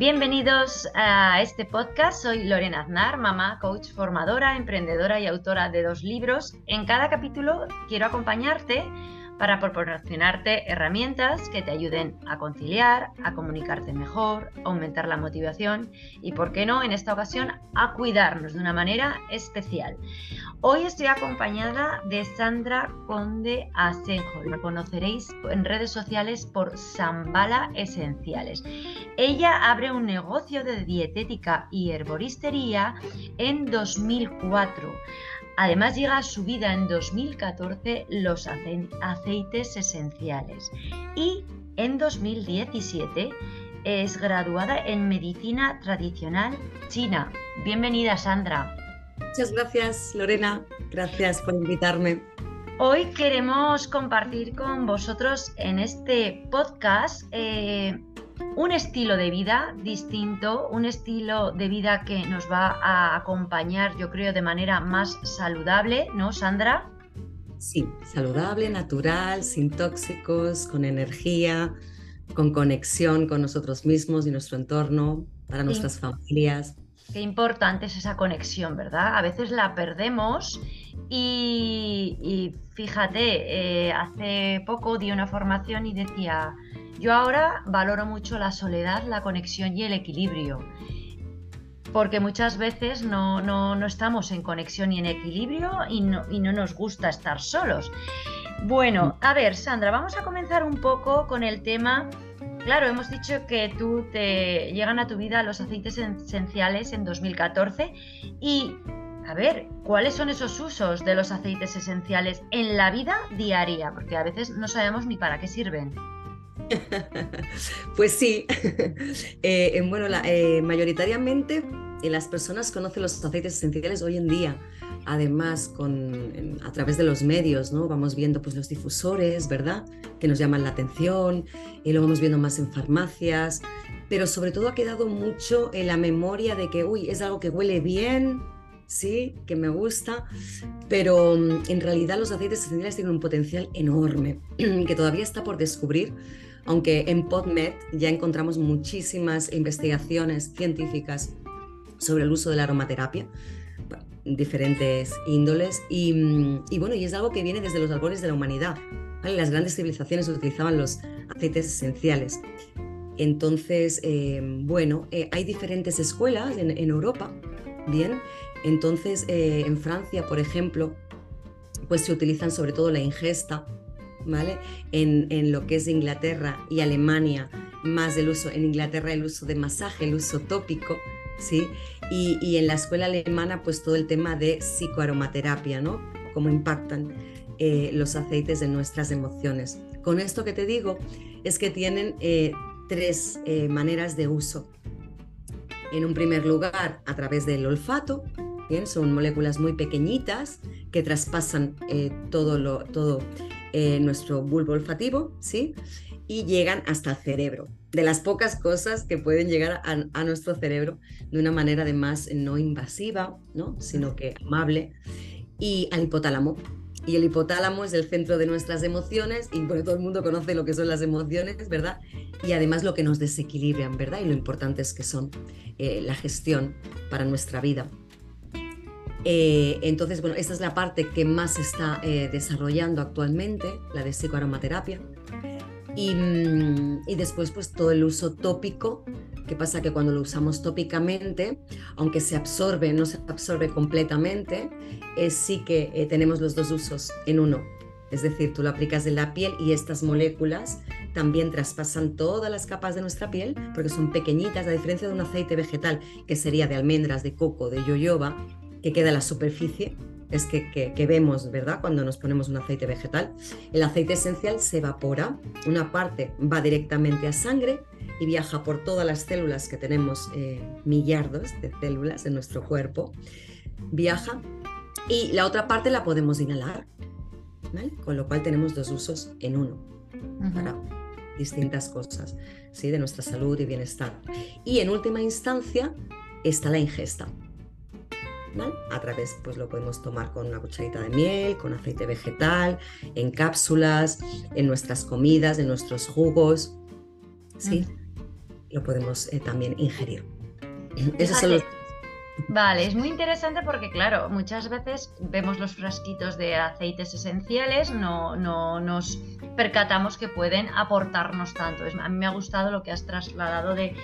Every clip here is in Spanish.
Bienvenidos a este podcast. Soy Lorena Aznar, mamá, coach, formadora, emprendedora y autora de dos libros. En cada capítulo quiero acompañarte para proporcionarte herramientas que te ayuden a conciliar, a comunicarte mejor, aumentar la motivación y, por qué no, en esta ocasión, a cuidarnos de una manera especial. Hoy estoy acompañada de Sandra Conde Asenjo. La conoceréis en redes sociales por Zambala Esenciales. Ella abre un negocio de dietética y herboristería en 2004. Además llega a su vida en 2014 los aceites esenciales y en 2017 es graduada en medicina tradicional china. Bienvenida Sandra. Muchas gracias Lorena, gracias por invitarme. Hoy queremos compartir con vosotros en este podcast eh, un estilo de vida distinto, un estilo de vida que nos va a acompañar, yo creo, de manera más saludable, ¿no, Sandra? Sí, saludable, natural, sin tóxicos, con energía, con conexión con nosotros mismos y nuestro entorno, para nuestras familias. Qué importante es esa conexión, ¿verdad? A veces la perdemos y, fíjate, eh, hace poco di una formación y decía, yo ahora valoro mucho la soledad, la conexión y el equilibrio, porque muchas veces no, estamos en conexión y en equilibrio y no, y no nos gusta estar solos. Bueno, a ver, Sandra, vamos a comenzar un poco con el tema Claro, hemos dicho que tú te llegan a tu vida los aceites esenciales en 2014 y a ver, ¿cuáles son esos usos de los aceites esenciales en la vida diaria? Porque a veces no sabemos ni para qué sirven. pues sí, eh, bueno, eh, mayoritariamente eh, las personas conocen los aceites esenciales hoy en día. Además, con, a través de los medios, ¿no? Vamos viendo pues, los difusores, ¿verdad? Que nos llaman la atención, y lo vamos viendo más en farmacias, pero sobre todo ha quedado mucho en la memoria de que, uy, es algo que huele bien, sí, que me gusta, pero mm, en realidad los aceites esenciales tienen un potencial enorme que todavía está por descubrir aunque en PodMed ya encontramos muchísimas investigaciones científicas sobre el uso de la aromaterapia, diferentes índoles, y, bueno, y es algo que viene desde los albores de la humanidad. Las grandes civilizaciones utilizaban los aceites esenciales. Entonces, eh, bueno, eh, hay diferentes escuelas en, Europa, ¿bien? Entonces, eh, en Francia, por ejemplo, pues se utilizan sobre todo la ingesta ¿vale? En, lo que es Inglaterra y Alemania, más el uso, en Inglaterra el uso de masaje, el uso tópico, ¿sí? Y, en la escuela alemana, pues todo el tema de psicoaromaterapia, ¿no? Cómo impactan eh, los aceites en nuestras emociones. Con esto que te digo, es que tienen eh, tres eh, maneras de uso. En un primer lugar, a través del olfato, ¿bien? Son moléculas muy pequeñitas que traspasan todo, lo, todo eh, nuestro bulbo olfativo, ¿sí? Y llegan hasta el cerebro. De las pocas cosas que pueden llegar a, nuestro cerebro de una manera además no invasiva, ¿no? Sino que amable. Y al hipotálamo. Y el hipotálamo es el centro de nuestras emociones y bueno, todo el mundo conoce lo que son las emociones, ¿verdad? Y además lo que nos desequilibran, ¿verdad? Y lo importante es que son eh, la gestión para nuestra vida. Eh, entonces, bueno, esta es la parte que más se está eh, desarrollando actualmente, la de psicoaromaterapia. Y, mm, y, después, pues todo el uso tópico. ¿Qué pasa? Que cuando lo usamos tópicamente, aunque se absorbe, no se absorbe completamente, sí que eh, tenemos los dos usos en uno. Es decir, tú lo aplicas en la piel y estas moléculas también traspasan todas las capas de nuestra piel porque son pequeñitas, a diferencia de un aceite vegetal que sería de almendras, de coco, de yoyoba, que queda en la superficie, es que, vemos, ¿verdad? Cuando nos ponemos un aceite vegetal. El aceite esencial se evapora, una parte va directamente a sangre y viaja por todas las células que tenemos, eh, millardos de células en nuestro cuerpo, viaja y la otra parte la podemos inhalar, Con lo cual tenemos dos usos en uno para distintas cosas, ¿sí? De nuestra salud y bienestar. Y en última instancia está la ingesta. A través, pues lo podemos tomar con una cucharita de miel, con aceite vegetal, en cápsulas, en nuestras comidas, en nuestros jugos, ¿sí? lo podemos eh, también ingerir. Esos son los Vale, es muy interesante porque, claro, muchas veces vemos los frasquitos de aceites esenciales, no, no nos percatamos que pueden aportarnos tanto. a mí me ha gustado lo que has trasladado de,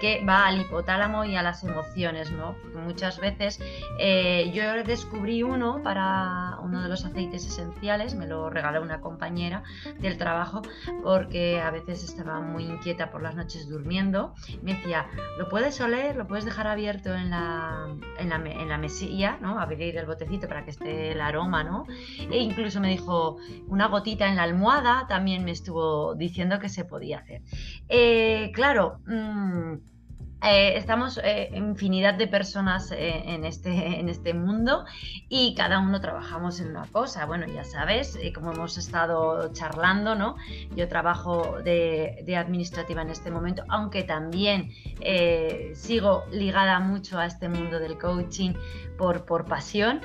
que va al hipotálamo y a las emociones, ¿no? muchas veces eh, yo descubrí uno para uno de los aceites esenciales, me lo regaló una compañera del trabajo porque a veces estaba muy inquieta por las noches durmiendo. Me decía, lo puedes oler, lo puedes dejar abierto en la en la, mesilla, ¿no? Abrir el botecito para que esté el aroma, ¿no? E incluso me dijo una gotita en la almohada, también me estuvo diciendo que se podía hacer. Eh, claro, mm, eh, estamos eh, infinidad de personas eh, en, este, en este mundo y cada uno trabajamos en una cosa. Bueno, ya sabes, como hemos estado charlando, ¿no? Yo trabajo de, administrativa en este momento, aunque también sigo ligada mucho a este mundo del coaching por, por pasión.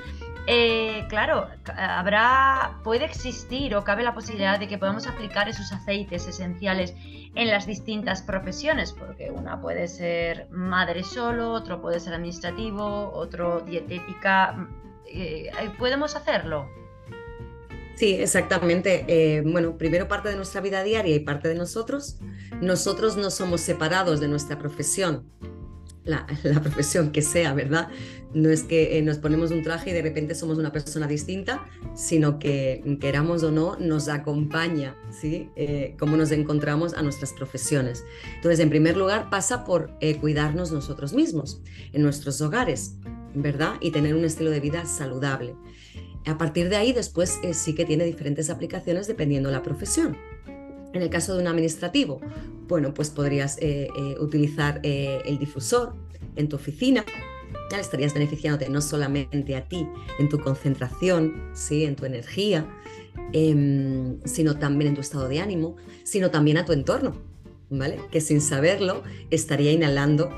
claro, habrá, puede existir o cabe la posibilidad de que podamos aplicar esos aceites esenciales en las distintas profesiones, porque una puede ser madre solo, otro puede ser administrativo, otro dietética. Eh, ¿Podemos hacerlo? Sí, exactamente. Eh, bueno, primero parte de nuestra vida diaria y parte de nosotros. Nosotros no somos separados de nuestra profesión la, profesión que sea, ¿verdad? No es que eh, nos ponemos un traje y de repente somos una persona distinta, sino que queramos o no, nos acompaña, ¿sí? Eh, cómo nos encontramos a nuestras profesiones. Entonces, en primer lugar, pasa por eh, cuidarnos nosotros mismos, en nuestros hogares, ¿verdad? Y tener un estilo de vida saludable. A partir de ahí, después sí que tiene diferentes aplicaciones dependiendo de la profesión. En el caso de un administrativo, bueno, pues podrías eh, eh, utilizar eh, el difusor en tu oficina. Ya estarías beneficiándote no solamente a ti en tu concentración, ¿sí? en tu energía, em, sino también en tu estado de ánimo, sino también a tu entorno, ¿vale? Que sin saberlo estaría inhalando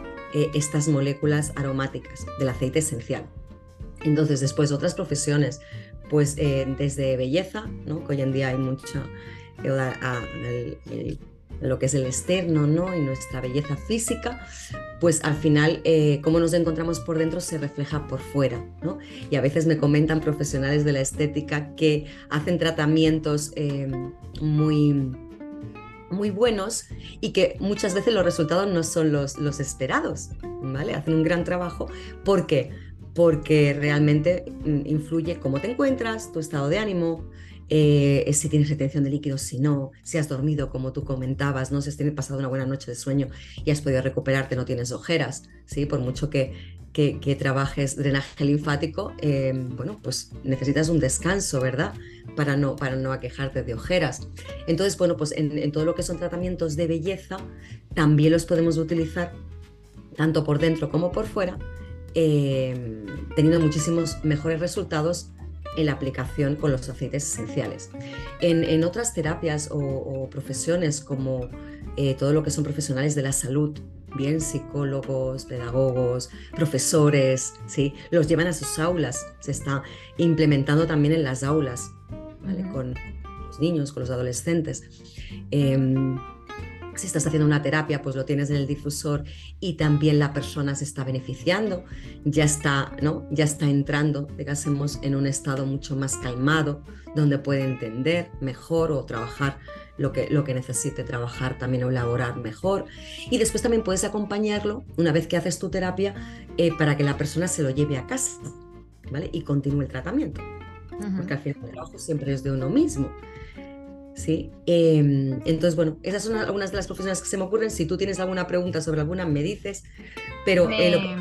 estas moléculas aromáticas del aceite esencial. Entonces, después otras profesiones, pues desde belleza, ¿no? que hoy en día hay mucha lo que es el externo ¿no? y nuestra belleza física, pues al final eh, cómo nos encontramos por dentro se refleja por fuera. ¿no? Y a veces me comentan profesionales de la estética que hacen tratamientos eh, muy muy buenos y que muchas veces los resultados no son los, los esperados, ¿vale? Hacen un gran trabajo. ¿Por qué? Porque realmente mm, influye cómo te encuentras, tu estado de ánimo, eh, si tienes retención de líquidos, si no, si has dormido, como tú comentabas, ¿no? si has pasado una buena noche de sueño y has podido recuperarte, no tienes ojeras, ¿sí? por mucho que, que, trabajes drenaje linfático, em, bueno, pues necesitas un descanso, ¿verdad? Para no, para no aquejarte de ojeras. Entonces, bueno, pues en, todo lo que son tratamientos de belleza, también los podemos utilizar tanto por dentro como por fuera, em, teniendo muchísimos mejores resultados en la aplicación con los aceites esenciales. En, otras terapias o, profesiones como eh, todo lo que son profesionales de la salud, bien psicólogos, pedagogos, profesores, ¿sí? los llevan a sus aulas, se está implementando también en las aulas, con los niños, con los adolescentes. Em, si estás haciendo una terapia, pues lo tienes en el difusor y también la persona se está beneficiando, ya está, ¿no? Ya está entrando, digamos, en un estado mucho más calmado, donde puede entender mejor o trabajar lo que, lo que necesite trabajar también o elaborar mejor. Y después también puedes acompañarlo una vez que haces tu terapia eh, para que la persona se lo lleve a casa, ¿vale? Y continúe el tratamiento. Porque al final el trabajo siempre es de uno mismo. ¿Sí? Em, entonces, bueno, esas son algunas de las profesiones que se me ocurren. Si tú tienes alguna pregunta sobre alguna, me dices. Pero eh,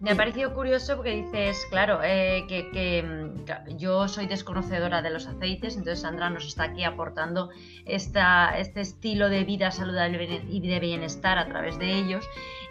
me... ha parecido curioso porque dices, claro, eh, que, mm, yo soy desconocedora de los aceites, entonces Sandra nos está aquí aportando esta, este estilo de vida saludable y de bienestar a través de ellos.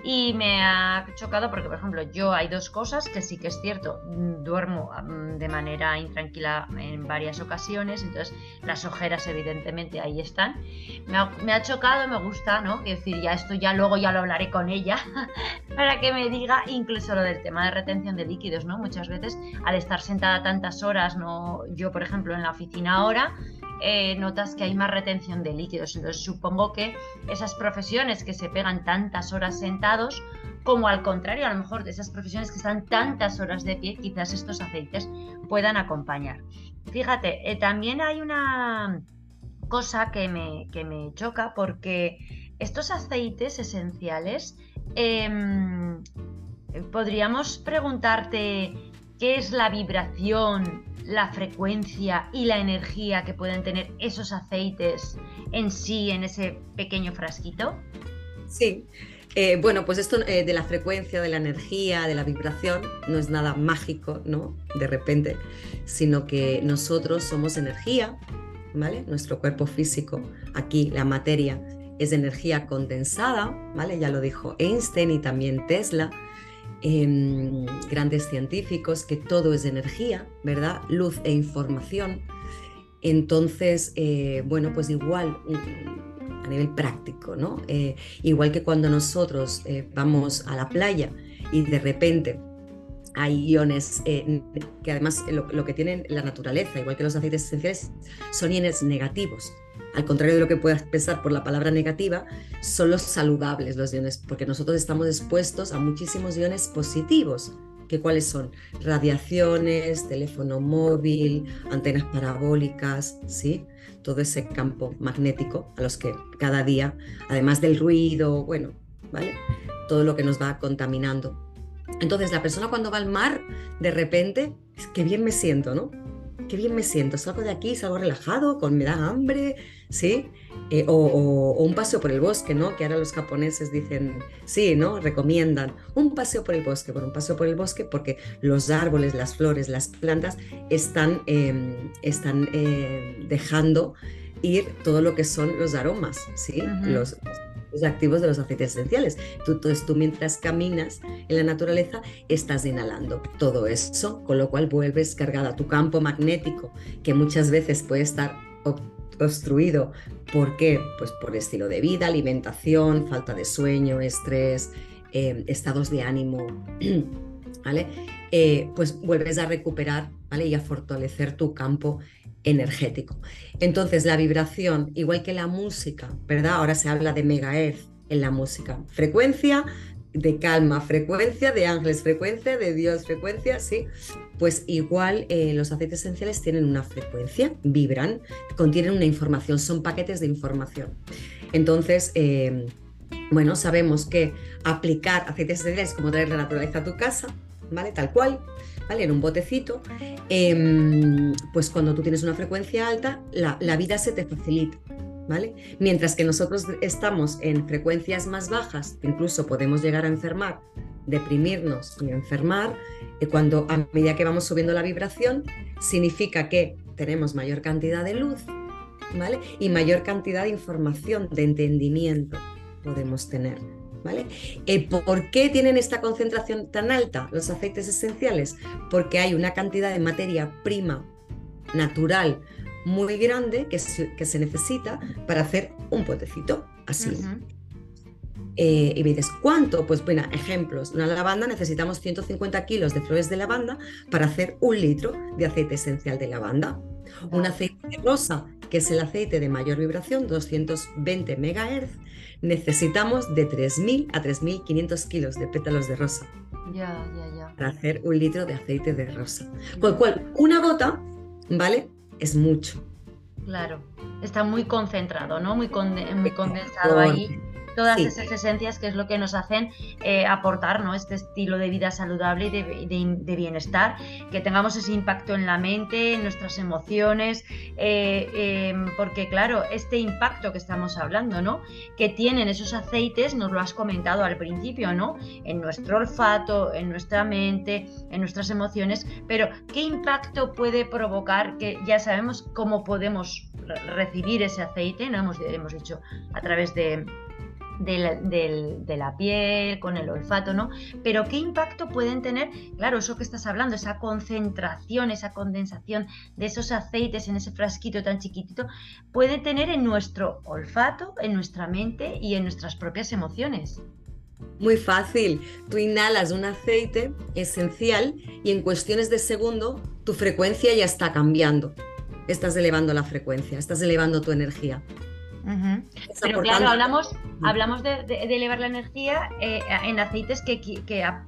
Y me ha chocado porque, por ejemplo, yo hay dos cosas que sí que es cierto, mm, duermo mm, de manera intranquila en varias ocasiones, entonces las ojeras evidentemente ahí están. Me ha, me ha chocado, me gusta, ¿no? Quiero decir, ya esto ya luego ya lo hablaré con ella para que me diga incluso lo del tema de retención de líquidos, ¿no? Muchas veces al estar sentada tantas horas, no, yo por ejemplo en la oficina ahora, eh, notas que hay más retención de líquidos. Entonces supongo que esas profesiones que se pegan tantas horas sentados, como al contrario, a lo mejor de esas profesiones que están tantas horas de pie, quizás estos aceites puedan acompañar. Fíjate, eh, también hay una cosa que me, que me choca porque estos aceites esenciales, em, podríamos preguntarte qué es la vibración, la frecuencia y la energía que pueden tener esos aceites en sí, en ese pequeño frasquito. Sí. Eh, bueno, pues esto eh, de la frecuencia, de la energía, de la vibración, no es nada mágico, ¿no? De repente, sino que nosotros somos energía, ¿vale? Nuestro cuerpo físico, aquí la materia, es energía condensada, ¿vale? Ya lo dijo Einstein y también Tesla, em, grandes científicos, que todo es energía, ¿verdad? Luz e información. Entonces, eh, bueno, pues igual a nivel práctico, ¿no? Eh, igual que cuando nosotros eh, vamos a la playa y de repente hay iones que además lo, lo, que tienen la naturaleza, igual que los aceites esenciales, son iones negativos al contrario de lo que puedas pensar por la palabra negativa, son los saludables los iones, porque nosotros estamos expuestos a muchísimos iones positivos. ¿Que ¿Cuáles son? Radiaciones, teléfono móvil, antenas parabólicas, ¿sí? Todo ese campo magnético a los que cada día, además del ruido, bueno, ¿vale? Todo lo que nos va contaminando. Entonces, la persona cuando va al mar, de repente, qué bien me siento, ¿no? Qué bien me siento, salgo de aquí, salgo relajado, con me da hambre, ¿sí? Eh, o, un paseo por el bosque, ¿no? Que ahora los japoneses dicen, sí, ¿no? Recomiendan un paseo por el bosque, por un paseo por el bosque porque los árboles, las flores, las plantas están, em, están eh, dejando ir todo lo que son los aromas, ¿sí? los, activos de los aceites esenciales. Tú, tú mientras caminas en la naturaleza estás inhalando todo eso, con lo cual vuelves cargada tu campo magnético, que muchas veces puede estar obstruido. ¿Por qué? Pues por estilo de vida, alimentación, falta de sueño, estrés, em, estados de ánimo, ¿vale? Eh, pues vuelves a recuperar, ¿vale? Y a fortalecer tu campo energético. Entonces, la vibración, igual que la música, ¿verdad? Ahora se habla de megahertz en la música. Frecuencia de calma, frecuencia de ángeles, frecuencia de Dios, frecuencia, sí. Pues igual eh, los aceites esenciales tienen una frecuencia, vibran, contienen una información, son paquetes de información. Entonces, eh, bueno, sabemos que aplicar aceites esenciales es como traer la naturaleza a tu casa, ¿vale? Tal cual, ¿vale? En un botecito, em, pues cuando tú tienes una frecuencia alta, la, vida se te facilita. ¿Vale? Mientras que nosotros estamos en frecuencias más bajas, incluso podemos llegar a enfermar, deprimirnos y enfermar, eh, cuando a medida que vamos subiendo la vibración, significa que tenemos mayor cantidad de luz, ¿vale? Y mayor cantidad de información, de entendimiento podemos tener. Eh, ¿Por qué tienen esta concentración tan alta los aceites esenciales? Porque hay una cantidad de materia prima natural muy grande que se, que se necesita para hacer un potecito así. Eh, y me dices, ¿cuánto? Pues bueno, ejemplos. Una lavanda necesitamos 150 kilos de flores de lavanda para hacer un litro de aceite esencial de lavanda. Un aceite rosa, que es el aceite de mayor vibración, 220 MHz, necesitamos de 3.000 a 3.500 kilos de pétalos de rosa. Ya, ya, ya. Para hacer un litro de aceite de rosa. Con lo cual, una gota, ¿vale? Es mucho. Claro, está muy concentrado, ¿no? Muy, muy condensado ahí todas esas esencias que es lo que nos hacen eh, aportar ¿no? este estilo de vida saludable y de, bienestar, que tengamos ese impacto en la mente, en nuestras emociones, eh, em, porque claro, este impacto que estamos hablando, ¿no? que tienen esos aceites, nos lo has comentado al principio, ¿no? en nuestro olfato, en nuestra mente, en nuestras emociones, pero ¿qué impacto puede provocar que ya sabemos cómo podemos recibir ese aceite, ¿no? hemos, hemos dicho a través de de la, piel, con el olfato, ¿no? Pero ¿qué impacto pueden tener, claro, eso que estás hablando, esa concentración, esa condensación de esos aceites en ese frasquito tan chiquitito, puede tener en nuestro olfato, en nuestra mente y en nuestras propias emociones? Muy fácil. Tú inhalas un aceite esencial y en cuestiones de segundo tu frecuencia ya está cambiando. estás elevando la frecuencia, estás elevando tu energía. Pero claro, hablamos, hablamos de, elevar la energía eh, en aceites que,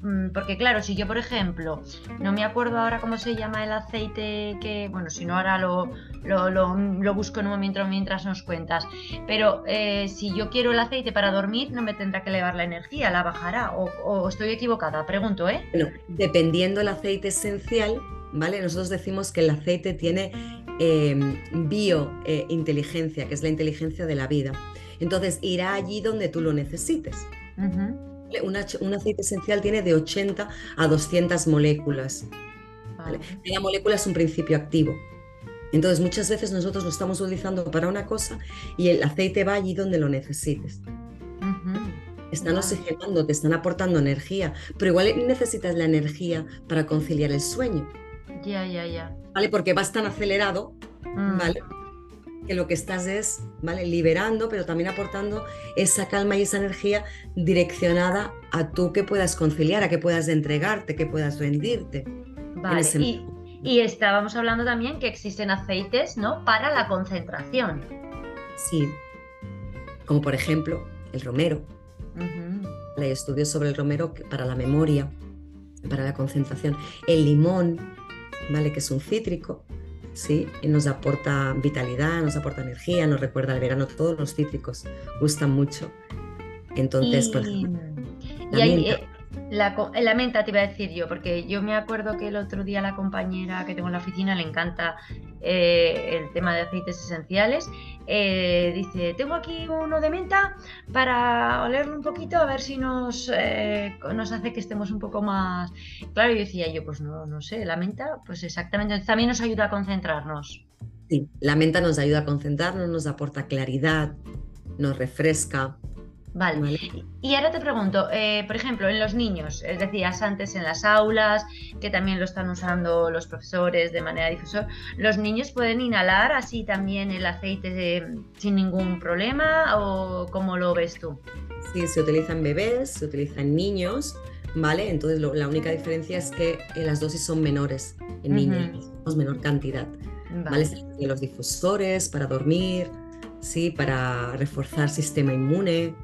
mm, Porque claro, si yo, por ejemplo, no me acuerdo ahora cómo se llama el aceite que... Bueno, si no, ahora lo, lo, busco en un momento mientras nos cuentas. Pero eh, si yo quiero el aceite para dormir, no me tendrá que elevar la energía, la bajará. O, estoy equivocada, pregunto, ¿eh? Bueno, dependiendo el aceite esencial, ¿vale? Nosotros decimos que el aceite tiene Em, biointeligencia, que es la inteligencia de la vida. Entonces irá allí donde tú lo necesites. un aceite esencial tiene de 80 a 200 moléculas. Cada molécula es un principio activo. Entonces muchas veces nosotros lo estamos utilizando para una cosa y el aceite va allí donde lo necesites. Están oxigenando, te están aportando energía, pero igual necesitas la energía para conciliar el sueño. Ya, ya, ya. ¿Vale? Porque vas tan acelerado, mm. ¿vale? Que lo que estás es, ¿vale? Liberando, pero también aportando esa calma y esa energía direccionada a tú que puedas conciliar, a que puedas entregarte, que puedas rendirte. Vale. Y, estábamos hablando también que existen aceites, ¿no? Para la concentración. Sí. Como por ejemplo el romero. Hay estudios sobre el romero para la memoria, para la concentración. El limón, ¿vale? Que es un cítrico, ¿sí? Y nos aporta vitalidad, nos aporta energía, nos recuerda el verano. Todos los cítricos gustan mucho. Entonces, pues, la, menta te iba a decir yo, porque yo me acuerdo que el otro día la compañera que tengo en la oficina le encanta eh, el tema de aceites esenciales. Eh, dice, tengo aquí uno de menta para olerlo un poquito a ver si nos, eh, nos hace que estemos un poco más... Claro, yo decía yo, pues no, no sé, la menta, pues exactamente, también nos ayuda a concentrarnos. Sí, la menta nos ayuda a concentrarnos, nos aporta claridad, nos refresca, Vale. Y ahora te pregunto, eh, por ejemplo, en los niños, es decías antes en las aulas, que también lo están usando los profesores de manera difusor, ¿los niños pueden inhalar así también el aceite sin ningún problema o cómo lo ves tú? Sí, se utilizan bebés, se utilizan niños, ¿vale? Entonces la única diferencia es que eh, las dosis son menores en niños, menor cantidad, ¿vale? Los difusores para dormir, sí, para reforzar sistema inmune,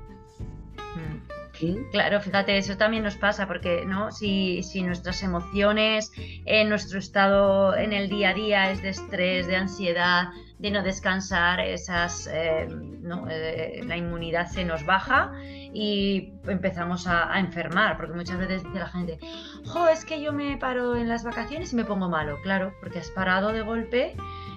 Claro, fíjate, eso también nos pasa, porque ¿no? si, si nuestras emociones, nuestro estado en el día a día es de estrés, de ansiedad, de no descansar, esas, eh, eh, la inmunidad se nos baja y empezamos a, a, enfermar, porque muchas veces dice la gente, jo, es que yo me paro en las vacaciones y me pongo malo, claro, porque has parado de golpe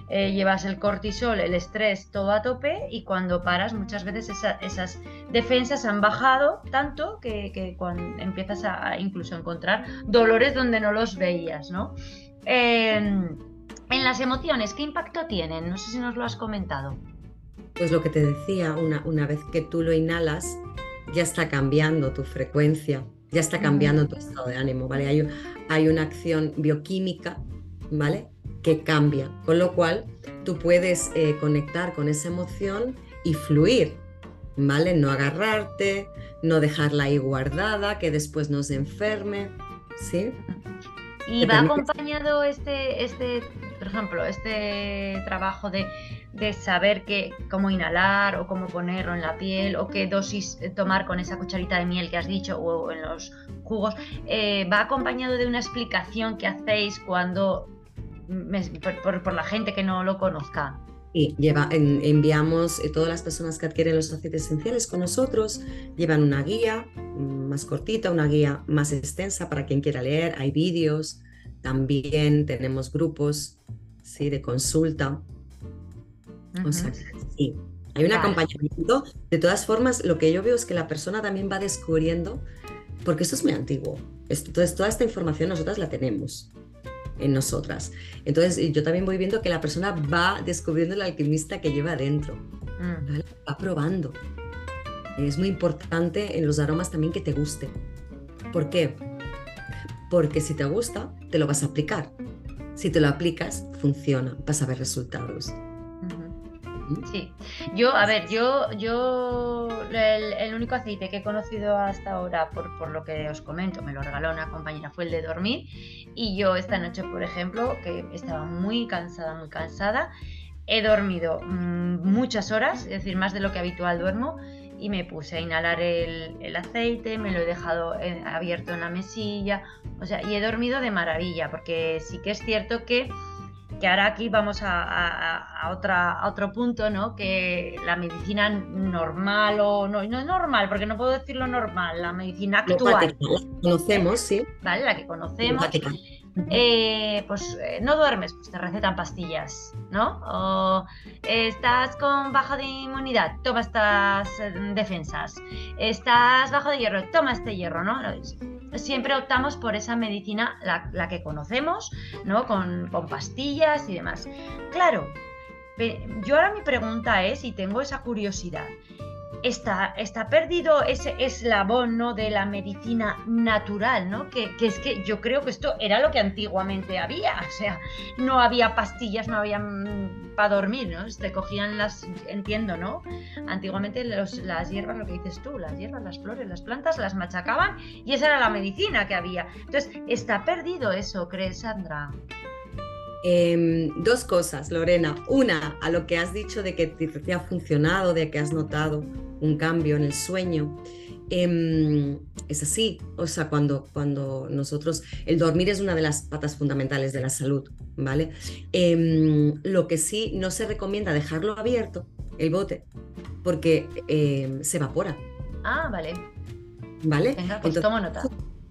eh, llevas el cortisol, el estrés todo a tope y cuando paras muchas veces esas defensas han bajado tanto que, cuando empiezas a, incluso encontrar dolores donde no los veías, ¿no? Em, en las emociones, ¿qué impacto tienen? No sé si nos lo has comentado. Pues lo que te decía, una, una vez que tú lo inhalas, ya está cambiando tu frecuencia, ya está cambiando tu estado de ánimo, ¿vale? Hay, hay una acción bioquímica, ¿vale? Que cambia, con lo cual tú puedes eh, conectar con esa emoción y fluir, ¿vale? No agarrarte, no dejarla ahí guardada, que después nos enferme, ¿sí? Y va acompañado este, este, por ejemplo, este trabajo de, saber que, cómo inhalar o cómo ponerlo en la piel o qué dosis eh, tomar con esa cucharita de miel que has dicho o en los jugos, eh, va acompañado de una explicación que hacéis cuando por, la gente que no lo conozca. Y lleva, enviamos eh, todas las personas que adquieren los aceites esenciales con nosotros, llevan una guía mm, más cortita, una guía más extensa para quien quiera leer, hay vídeos, también tenemos grupos ¿sí? de consulta. O sea, sí, hay un acompañamiento. De todas formas, lo que yo veo es que la persona también va descubriendo, porque esto es muy antiguo. Entonces, toda esta información nosotras la tenemos en nosotras. Entonces yo también voy viendo que la persona va descubriendo el alquimista que lleva adentro, mm. va probando. Es muy importante en los aromas también que te guste. ¿Por qué? Porque si te gusta, te lo vas a aplicar. Si te lo aplicas, funciona, vas a ver resultados. Sí, yo, a ver, yo, yo el, único aceite que he conocido hasta ahora, por, por, lo que os comento, me lo regaló una compañera, fue el de dormir. Y yo esta noche, por ejemplo, que estaba muy cansada, muy cansada, he dormido mm, muchas horas, es decir, más de lo que habitual duermo, y me puse a inhalar el, aceite, me lo he dejado eh, abierto en la mesilla, o sea, y he dormido de maravilla, porque sí que es cierto que, que ahora aquí vamos a, otra, otro punto, ¿no? Que la medicina normal o no, no normal, porque no puedo decirlo normal, la medicina actual. La conocemos, sí. ¿Vale? La que conocemos. Eh, pues eh, no duermes, pues te recetan pastillas, ¿no? O estás con baja de inmunidad, toma estas eh, defensas. Estás bajo de hierro, toma este hierro, ¿no? Siempre optamos por esa medicina, la, que conocemos, ¿no? Con, con pastillas y demás. Claro, yo ahora mi pregunta es, y tengo esa curiosidad, está, está perdido ese eslabón ¿no? de la medicina natural, ¿no? Que, es que yo creo que esto era lo que antiguamente había, o sea, no había pastillas, no había mm, para dormir, ¿no? Se cogían las, entiendo, ¿no? Antiguamente las hierbas, lo que dices tú, las hierbas, las flores, las plantas, las machacaban y esa era la medicina que había. Entonces, está perdido eso, ¿crees, Sandra? Em, dos cosas, Lorena. Una, a lo que has dicho de que te ha funcionado, de que has notado un cambio en el sueño. Em, es así, o sea, cuando, cuando nosotros, el dormir es una de las patas fundamentales de la salud, ¿vale? Em, lo que sí no se recomienda dejarlo abierto, el bote, porque se evapora. Ah, vale. ¿Vale? Venga, pues tomo nota.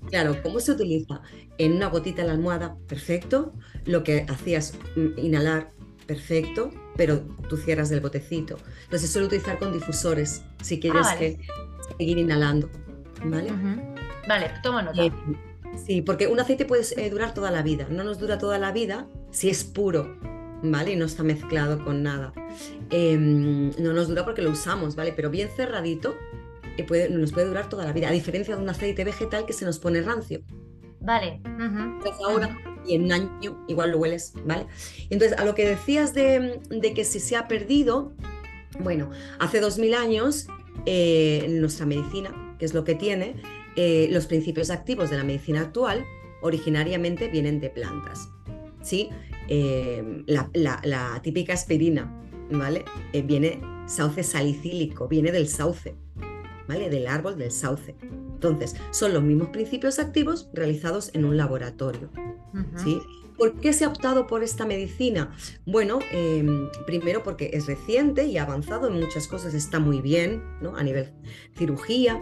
Claro, ¿cómo se utiliza? En una gotita en la almohada, perfecto. Lo que hacías, mm, inhalar, perfecto, pero tú cierras el botecito. Entonces suelo utilizar con difusores si quieres ah, que seguir inhalando. ¿Vale? Vale, toma nota. Eh, sí, porque un aceite puede eh, durar toda la vida. No nos dura toda la vida si es puro, ¿vale? Y no está mezclado con nada. Em, no nos dura porque lo usamos, ¿vale? Pero bien cerradito puede, nos puede durar toda la vida, a diferencia de un aceite vegetal que se nos pone rancio. Vale. ahora y en un año igual lo hueles, ¿vale? Entonces, a lo que decías de, que si se ha perdido, bueno, hace 2000 años eh, nuestra medicina, que es lo que tiene, eh, los principios activos de la medicina actual originariamente vienen de plantas, ¿sí? Eh, la, típica aspirina, ¿vale? viene sauce salicílico, viene del sauce, ¿vale? Del árbol del sauce. Entonces, son los mismos principios activos realizados en un laboratorio. ¿sí? ¿Por qué se ha optado por esta medicina? Bueno, em, primero porque es reciente y ha avanzado en muchas cosas, está muy bien, ¿no? A nivel cirugía,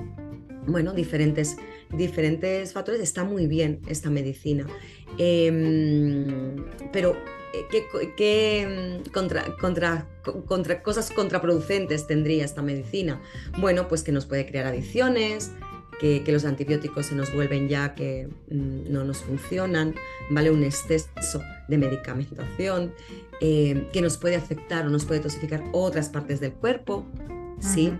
bueno, diferentes, diferentes factores, está muy bien esta medicina. Em, pero, eh, ¿qué, em, contra, contra, contra, cosas contraproducentes tendría esta medicina? Bueno, pues que nos puede crear adicciones, que, los antibióticos se nos vuelven ya que mm, no nos funcionan, ¿vale? Un exceso de medicamentación eh, que nos puede afectar o nos puede tosificar otras partes del cuerpo, ¿sí?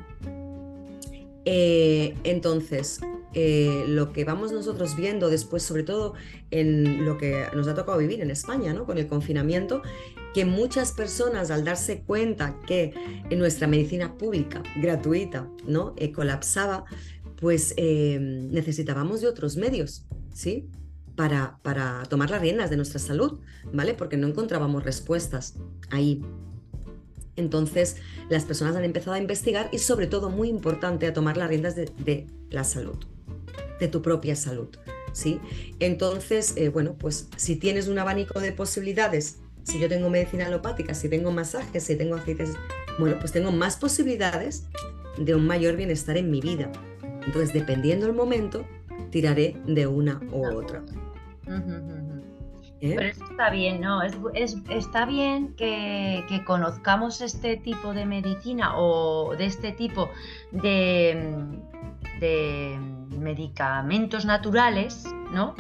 Eh, entonces, eh, lo que vamos nosotros viendo después, sobre todo en lo que nos ha tocado vivir en España, ¿no? Con el confinamiento, que muchas personas al darse cuenta que en nuestra medicina pública, gratuita, ¿no? colapsaba, pues em, necesitábamos de otros medios, ¿sí? Para, para tomar las riendas de nuestra salud, ¿vale? Porque no encontrábamos respuestas ahí. Entonces, las personas han empezado a investigar y sobre todo, muy importante, a tomar las riendas de, la salud, de tu propia salud, ¿sí? Entonces, eh, bueno, pues si tienes un abanico de posibilidades, si yo tengo medicina alopática, si tengo masajes, si tengo aceites, bueno, pues tengo más posibilidades de un mayor bienestar en mi vida, entonces, dependiendo el momento, tiraré de una u otra. ¿Eh? Pero eso está bien, ¿no? Es, está bien que, conozcamos este tipo de medicina o de este tipo de, de medicamentos naturales, ¿no?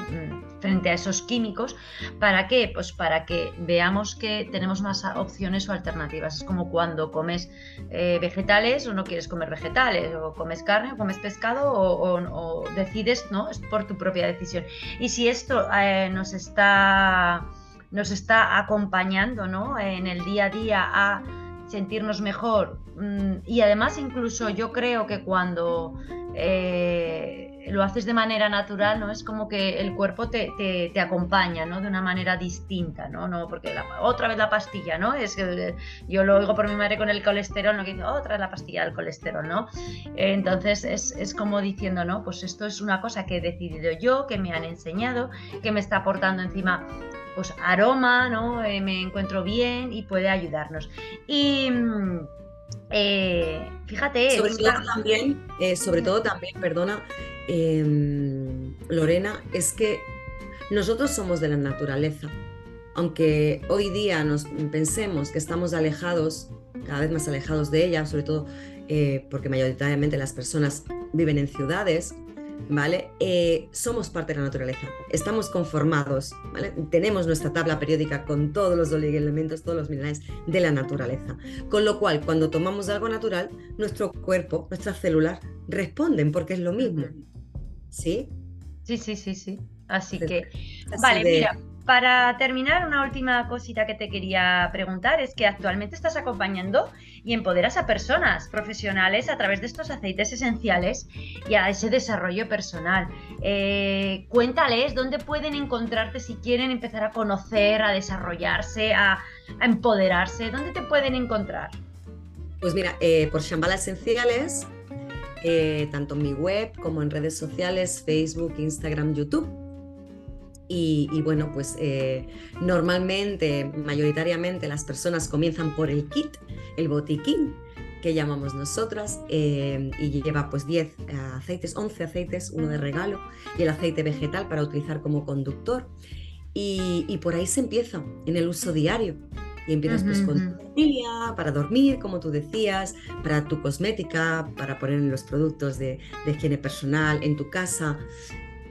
frente a esos químicos. ¿Para qué? Pues para que veamos que tenemos más opciones o alternativas. Es como cuando comes eh, vegetales o no quieres comer vegetales, o comes carne o comes pescado o, decides, ¿no? Es por tu propia decisión. Y si esto eh, nos está nos está acompañando ¿no? en el día a día a sentirnos mejor. Mm, y además incluso yo creo que cuando eh, lo haces de manera natural, ¿no? Es como que el cuerpo te, te, acompaña, ¿no? De una manera distinta, ¿no? no porque otra vez la pastilla, ¿no? Es que yo lo oigo por mi madre con el colesterol, ¿no? Que dice, otra vez la pastilla del colesterol, ¿no? Entonces es, es como diciendo, ¿no? Pues esto es una cosa que he decidido yo, que me han enseñado, que me está aportando encima pues aroma, ¿no? Eh, me encuentro bien y puede ayudarnos. Y mm, eh, fíjate. Sobre todo también, eh, sobre todo también, perdona, em, Lorena, es que nosotros somos de la naturaleza. Aunque hoy día nos pensemos que estamos alejados, cada vez más alejados de ella, sobre todo porque mayoritariamente las personas viven en ciudades, ¿vale? Eh, somos parte de la naturaleza, estamos conformados, ¿vale? Tenemos nuestra tabla periódica con todos los elementos, todos los minerales de la naturaleza. Con lo cual, cuando tomamos algo natural, nuestro cuerpo, nuestras células responden porque es lo mismo. ¿Sí? Sí, sí, sí, sí. Así que, vale, mira, para terminar, una última cosita que te quería preguntar es que actualmente estás acompañando y empoderas a personas profesionales a través de estos aceites esenciales y a ese desarrollo personal. Eh, cuéntales dónde pueden encontrarte si quieren empezar a conocer, a desarrollarse, a, empoderarse. ¿Dónde te pueden encontrar? Pues mira, eh, por Shambhala Esenciales, eh, tanto en mi web como en redes sociales, Facebook, Instagram, YouTube y, bueno, pues eh, normalmente, mayoritariamente, las personas comienzan por el kit, el botiquín, que llamamos nosotras, eh, y lleva pues 10 eh, aceites, 11 aceites, uno de regalo, y el aceite vegetal para utilizar como conductor. Y, por ahí se empieza, en el uso diario. Y empiezas pues con tu familia, para dormir, como tú decías, para tu cosmética, para poner los productos de, de higiene personal en tu casa.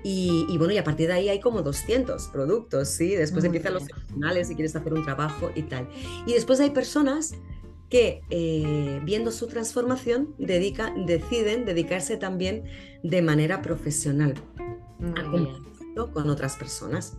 Y, bueno, y a partir de ahí hay como 200 productos, ¿sí? Después empiezan los personales si quieres hacer un trabajo y tal. Y después hay personas que eh, viendo su transformación dedica, deciden dedicarse también de manera profesional a con otras personas.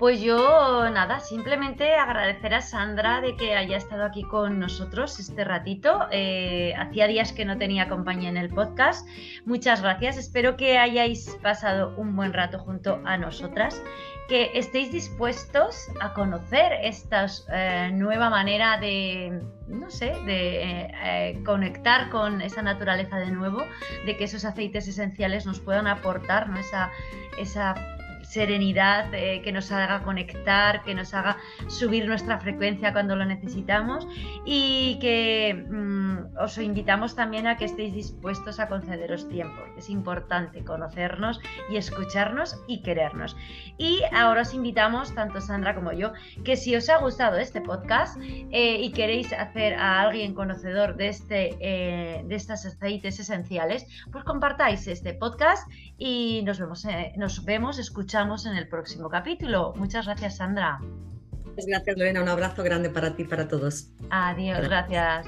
Pues yo, nada, simplemente agradecer a Sandra de que haya estado aquí con nosotros este ratito. Eh, hacía días que no tenía compañía en el podcast. Muchas gracias. Espero que hayáis pasado un buen rato junto a nosotras, que estéis dispuestos a conocer esta eh, nueva manera de, no sé, de eh, conectar con esa naturaleza de nuevo, de que esos aceites esenciales nos puedan aportar ¿no? esa, esa serenidad, eh, que nos haga conectar, que nos haga subir nuestra frecuencia cuando lo necesitamos y que mm, os invitamos también a que estéis dispuestos a concederos tiempo. Es importante conocernos y escucharnos y querernos. Y ahora os invitamos, tanto Sandra como yo, que si os ha gustado este podcast eh, y queréis hacer a alguien conocedor de, este, eh, de estos aceites esenciales, pues compartáis este podcast y nos vemos, nos vemos, escuchamos en el próximo capítulo. Muchas gracias, Sandra. Muchas gracias, Lorena. Un abrazo grande para ti y para todos. Adiós, gracias.